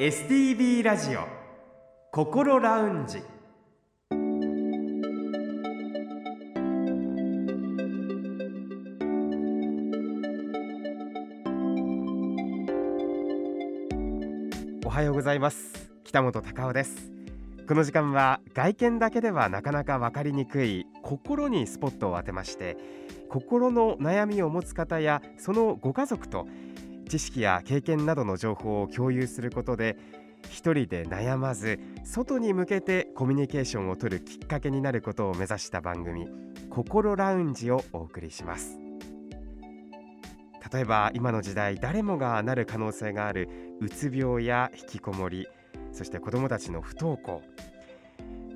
STB ラジオ心ラウンジ。おはようございます。北本隆夫です。この時間は外見だけではなかなかわかりにくい心にスポットを当てまして心の悩みを持つ方やそのご家族と知識や経験などの情報を共有することで一人で悩まず外に向けてコミュニケーションを取るきっかけになることを目指した番組心ラウンジをお送りします。例えば今の時代誰もがなる可能性があるうつ病や引きこもりそして子どもたちの不登校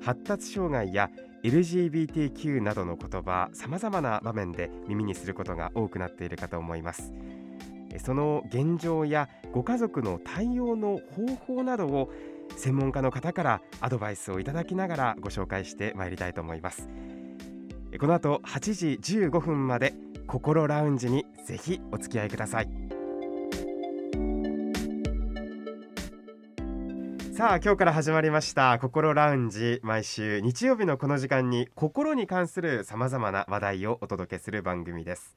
発達障害や LGBTQ などの言葉さまざまな場面で耳にすることが多くなっているかと思います。その現状やご家族の対応の方法などを専門家の方からアドバイスをいただきながらご紹介してまいりたいと思います。この後8時15分まで心ラウンジにぜひお付き合いください。さあ今日から始まりました心ラウンジ毎週日曜日のこの時間に心に関するさまざまな話題をお届けする番組です。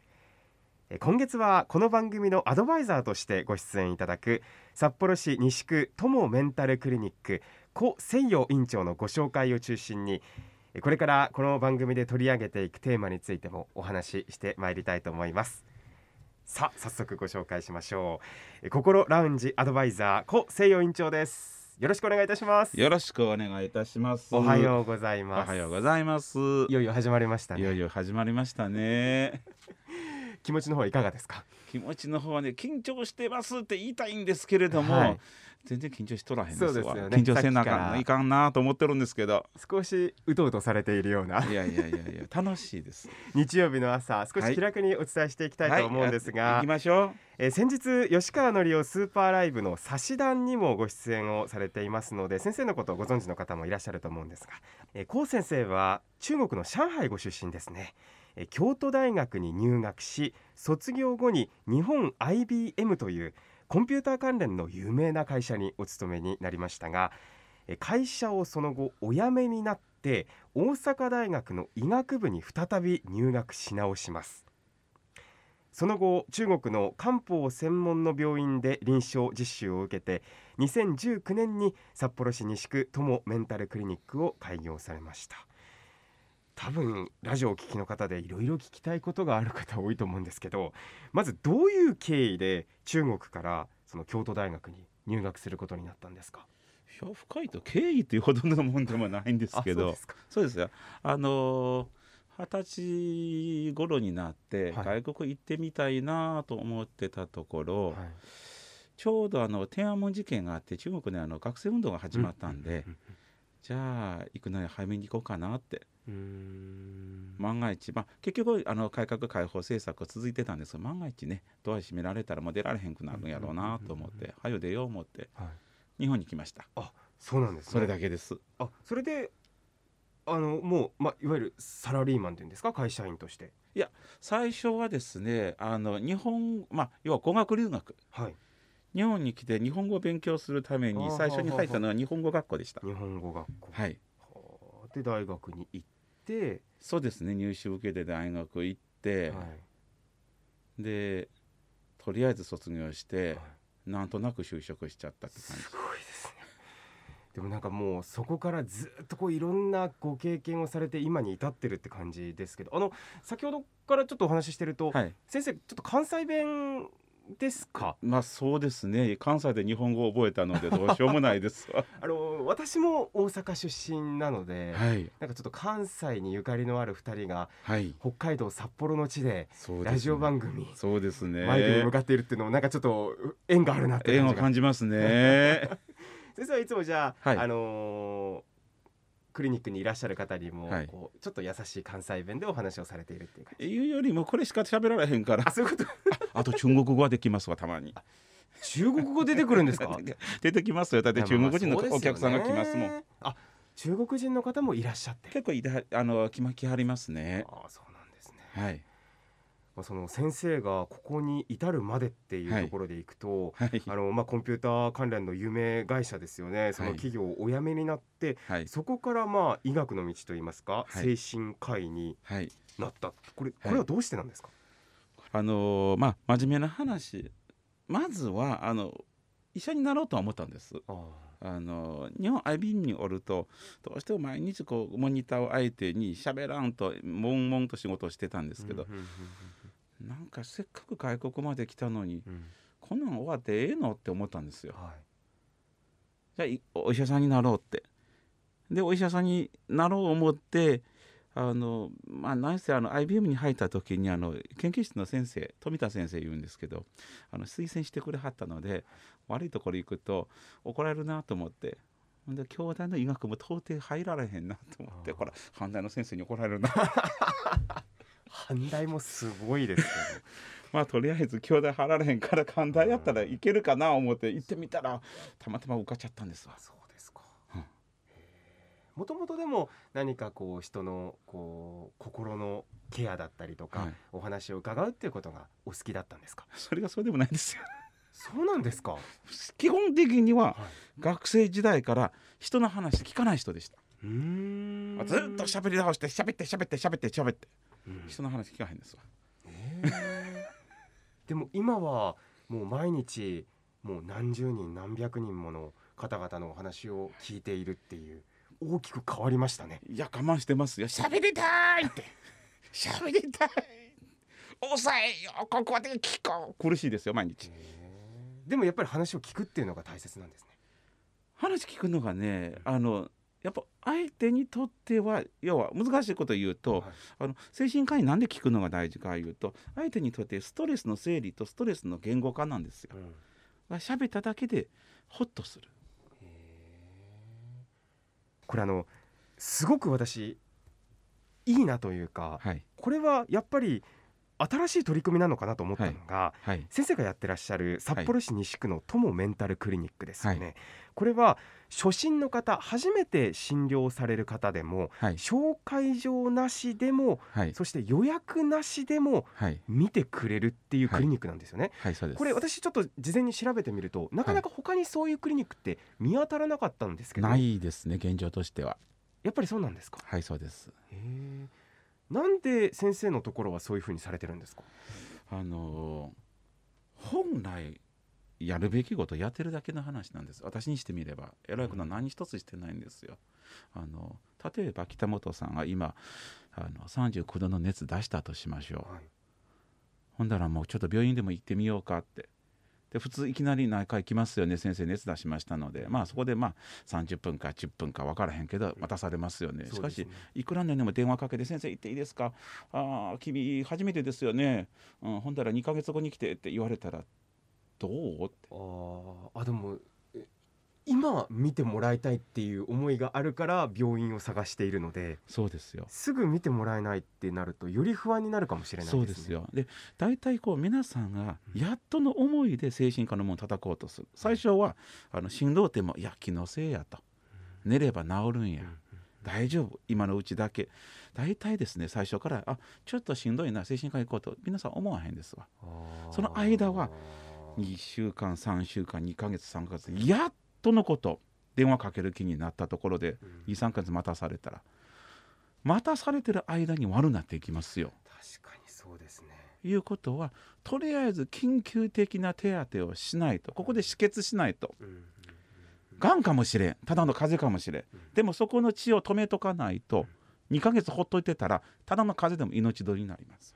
今月はこの番組のアドバイザーとしてご出演いただく札幌市西区友メンタルクリニック古誠陽院長のご紹介を中心にこれからこの番組で取り上げていくテーマについてもお話ししてまいりたいと思います。さあ早速ご紹介しましょう。心ラウンジアドバイザー古誠陽院長です。よろしくお願いいたします。よろしくお願いいたします。おはようございます。おはようございます。いよいよ始まりました、ね、いよいよ始まりましたね気持ちの方いかがですか？気持ちの方はね緊張してますって言いたいんですけれども、はい、全然緊張しとらへんですわ、ね、緊張せなあかんいかんなと思ってるんですけど。少しうとうとされているような。いやいやいやいや楽しいです。日曜日の朝少し気楽にお伝えしていきたいと思うんですが、はい。はい、行きましょう。えー、先日吉川のりおスーパーライブの差し談にもご出演をされていますので先生のことをご存知の方もいらっしゃると思うんですが、えー、高先生は中国の上海ご出身ですね京都大学に入学し卒業後に日本 IBM というコンピューター関連の有名な会社にお勤めになりましたが会社をその後お辞めになって大阪大学の医学部に再び入学し直します。その後中国の漢方専門の病院で臨床実習を受けて2019年に札幌市西区友メンタルクリニックを開業されました。多分ラジオを聴きの方でいろいろ聞きたいことがある方多いと思うんですけどまずどういう経緯で中国からその京都大学に入学することになったんですか？いや深いと経緯というほどのもんでもないんですけどそうですよ。あの二十歳頃になって外国行ってみたいなと思ってたところ、はい、ちょうどあの天安門事件があって中国であの学生運動が始まったんで、じゃあ行くのに早めに行こうかなって万が一、まあ、結局あの改革開放政策続いてたんですが万が一ねドア閉められたらもう出られへんくなるんやろうなと思って「はよ出よう」思って、はい、日本に来ました。あそうなんです、ね、それだけです。あそれであのもう、まあ、いわゆるサラリーマンっていうんですか？会社員として。いや最初はですねあの日本、まあ、要は語学留学、はい、日本に来て日本語を勉強するために最初に入ったのは日本語学校でした。日本語学校。はい。で大学に行ってそうですね。入試受けて大学行って、はい、でとりあえず卒業して、はい、なんとなく就職しちゃったって感じ。すごいですね。でもなんかもうそこからずっとこういろんなご経験をされて今に至ってるって感じですけどあの先ほどからちょっとお話ししてると、はい、先生ちょっと関西弁ですか？まあそうですね。関西で日本語を覚えたので どうしようもないですあの私も大阪出身なので、はい、なんかちょっと関西にゆかりのある2人が、はい、北海道札幌の地でラジオ番組そうですね。前に向かっているっていうのもなんかちょっと縁があるなって縁を感じますね。先生はいつもじゃあ、はい、あのークリニックにいらっしゃる方にも、はい、こうちょっと優しい関西弁でお話をされているっていう感じ。いうよりもこれしか喋られへんから。あそういうこと？あと中国語はできますわたまに。中国語出てくるんですか？出てきますよ。だって中国人のお客さんが来ますもん、ね、あ中国人の方もいらっしゃって。結構いあの来まきはりますね。あそうなんですね。はいまあ、その先生がここに至るまでっていうところでいくと、はい、あのまあ、コンピューター関連の有名会社ですよねその企業をお辞めになって、はい、そこからまあ医学の道といいますか、精神科医になった、これこれはどうしてなんですか、あのー、まあ、真面目な話。まずはあの医者になろうとは思ったんです。あの日本 IB におるとどうしても毎日こうモニターを相手に喋らんと悶々と仕事をしてたんですけど、なんかせっかく外国まで来たのに、うん、こんなん終わってええのって思ったんですよ。はい、じゃあお医者さんになろうって。でお医者さんになろう思ってあのまあ何せあの IBM に入った時にあの研究室の先生富田先生言うんですけどあの推薦してくれはったので悪いところ行くと怒られるなと思って。で兄弟の医学部到底入られへんなと思ってこれ反対の先生に怒られるな 阪大もすごいですけど。まあとりあえず兄弟入られへんから寛大やったらいけるかな思って行ってみたらたまたま受かっちゃったんですわ。そうですか、もともとでも何かこう人のこう心のケアだったりとか、はい、お話を伺うっていうことがお好きだったんですか？それがそうでもないんですよ。そうなんですか？基本的には学生時代から人の話聞かない。人でしたうんずっと喋り直して喋って喋って喋って喋って人の話聞かへんですわ、えー、でも今はもう毎日もう何十人何百人もの方々のお話を聞いているっていう大きく変わりましたね。いや我慢してますよ。喋りたいって。喋りたい。抑えよここで聞こう。苦しいですよ毎日。でもやっぱり話を聞くっていうのが大切なんですね。話聞くのがねあのやっぱ相手にとっては要は難しいことを言うと、はい、あの精神科医なんで聞くのが大事かいうと相手にとってストレスの整理とストレスの言語化なんですよ。うん、喋っただけでホッとする。これあのすごく私いいなというか、はい、これはやっぱり新しい取り組みなのかなと思ったのが、はい。はい、先生がやってらっしゃる札幌市西区の友メンタルクリニックですよね、はい、これは初診の方初めて診療される方でも、紹介状なしでも、そして予約なしでも見てくれるっていうクリニックなんですよね、これ私ちょっと事前に調べてみるとなかなか他にそういうクリニックって見当たらなかったんですけど、ないですね現状としては。やっぱりそうなんですか？はいそうです。なんで先生のところはそういうふうにされてるんですか？あの本来やるべきことやってるだけの話なんです。私にしてみれば。偉いことは何一つしてないんですよ。あの例えば北本さんが今あの39度の熱出したとしましょう、はい、ほんだらもうちょっと病院でも行ってみようかって。で普通いきなり内科行きますよね。先生熱出しましたので。まあそこでまあ30分か10分か分からへんけど待たされますよね、しかしいくらなんでも電話かけて「先生行っていいですか？ああ君初めてですよね、うん、ほんだら2か月後に来て」って言われたらどう？って。ああでも今見てもらいたいっていう思いがあるから病院を探しているのでそうですよ。すぐ見てもらえないってなるとより不安になるかもしれない、ね、そうですよ。で大体こう皆さんがやっとの思いで精神科のものを叩こうとする。最初はあの振動点も「いや気のせいや」と「寝れば治るんや」大丈夫。今のうちだけ。大体ですね最初からあちょっとしんどいな精神科行こうと。皆さん思わへんですわ。その間は2週間3週間2ヶ月3ヶ月やっとのこと電話かける気になったところで23か月待たされたら待たされてる間に悪なっていきますよ。確かにそうですね。いうことはとりあえず緊急的な手当てをしないとここで止血しないと。がんかもしれんただの風邪かもしれん。でもそこの血を止めとかないと2ヶ月ほっといてたらただの風邪でも命取りになります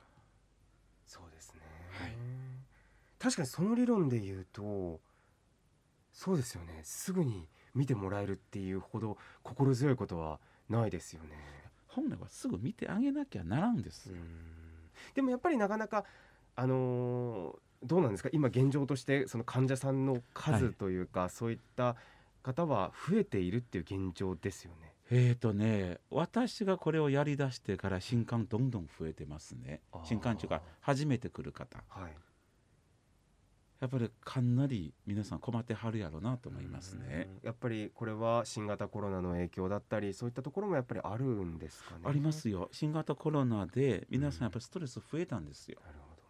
そうですね、はい、確かにその理論で言うとそうですよね。すぐに見てもらえるっていうほど心強いことはないですよね。本来はすぐ見てあげなきゃならんですでもやっぱりなかなかあのー、どうなんですか？今現状としてその患者さんの数というか、はい、そういった方は増えているっていう現状ですよね。えーとね、私がこれをやりだしてから新刊どんどん増えてますね。新刊中が初めて来る方、はい、やっぱりかなり皆さん困ってはるやろうなと思いますね。やっぱりこれは新型コロナの影響だったりそういったところもやっぱりあるんですかね。ありますよ。新型コロナで皆さんやっぱりストレス増えたんですよ。なるほど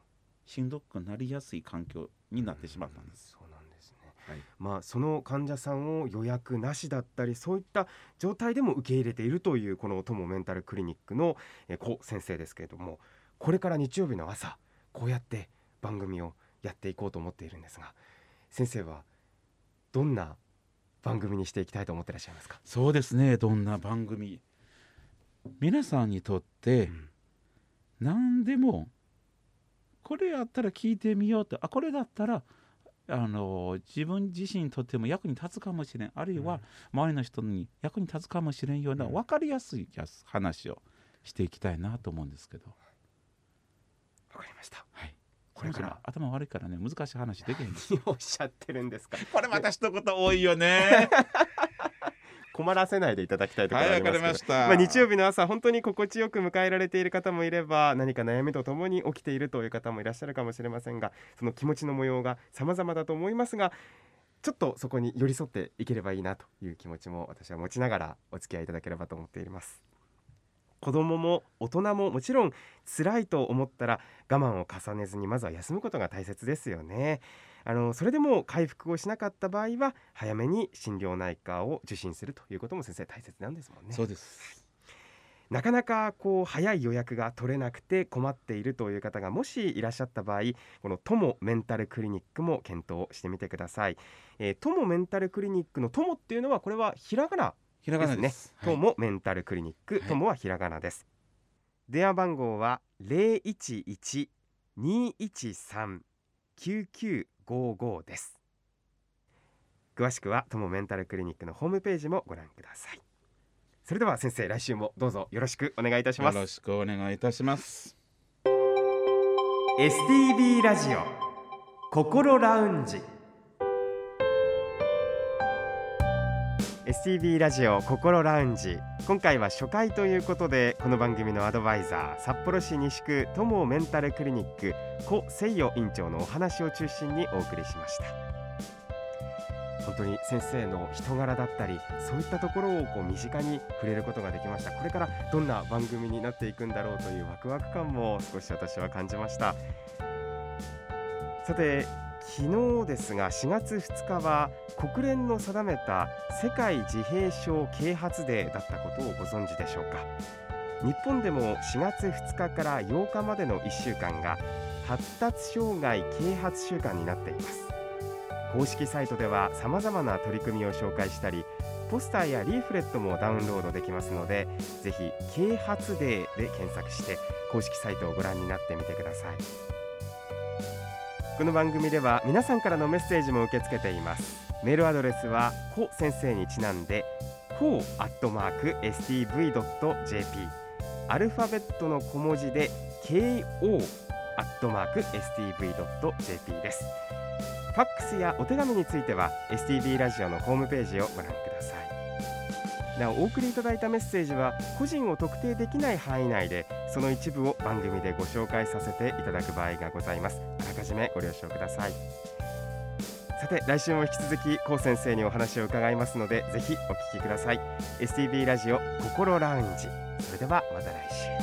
しんどくなりやすい環境になってしまったんです。そうなんですね、はい、まあ、その患者さんを予約なしだったりそういった状態でも受け入れているというこの友メンタルクリニックの子先生ですけれどもこれから日曜日の朝こうやって番組をやっていこうと思っているんですが先生はどんな番組にしていきたいと思ってらっしゃいますか？そうですねどんな番組皆さんにとって、何でもこれやったら聞いてみようとあこれだったらあの自分自身にとっても役に立つかもしれんあるいは周りの人に役に立つかもしれんような分かりやすい話をしていきたいなと思うんですけど。わかりました。はい。これから頭悪いからね難しい話できへん おっしゃってるんですか。これまた一言多いよね。困らせないでいただきたいところありますけど、はい、まあ、日曜日の朝本当に心地よく迎えられている方もいれば何か悩みとともに起きているという方もいらっしゃるかもしれませんがその気持ちの模様が様々だと思いますがちょっとそこに寄り添っていければいいなという気持ちも私は持ちながらお付き合いいただければと思っています。子供も大人ももちろん辛いと思ったら我慢を重ねずにまずは休むことが大切ですよね。あのそれでも回復をしなかった場合は早めに心療内科を受診するということも先生大切なんですもんね。そうです。なかなかこう早い予約が取れなくて困っているという方がもしいらっしゃった場合この友メンタルクリニックも検討してみてください、えー、友メンタルクリニックの友っていうのはこれはひらがなひらがなです。ともメンタルクリニック、ともはひらがなです。電話番号は零一一二一三九九五五です。詳しくはともメンタルクリニックのホームページもご覧ください。それでは先生来週もどうぞよろしくお願いいたします。よろしくお願いいたします。STB ラジオ心ラウンジ。STB ラジオ心ラウンジ。今回は初回ということでこの番組のアドバイザー札幌市西区友メンタルクリニック古誠代院長のお話を中心にお送りしました。本当に先生の人柄だったりそういったところをこう身近に触れることができました。これからどんな番組になっていくんだろうというワクワク感も少し私は感じました。さて昨日ですが4月2日は国連の定めた世界自閉症啓発デーだったことをご存知でしょうか。日本でも4月2日から8日までの1週間が発達障害啓発週間になっています。公式サイトでは様々な取り組みを紹介したりポスターやリーフレットもダウンロードできますのでぜひ啓発デーで検索して公式サイトをご覧になってみてください。この番組では皆さんからのメッセージも受け付けています。メールアドレスはコ先生にちなんでコアットマーク stv.jp アルファベットの小文字で KO アットマーク stv.jp です。ファックスやお手紙については STV ラジオのホームページをご覧ください。なおお送りいただいたメッセージは個人を特定できない範囲内でその一部を番組でご紹介させていただく場合がございます。あらかじめご了承ください。さて来週も引き続き高先生にお話を伺いますのでぜひお聞きください。STB ラジオ心ラウンジ。それではまた来週。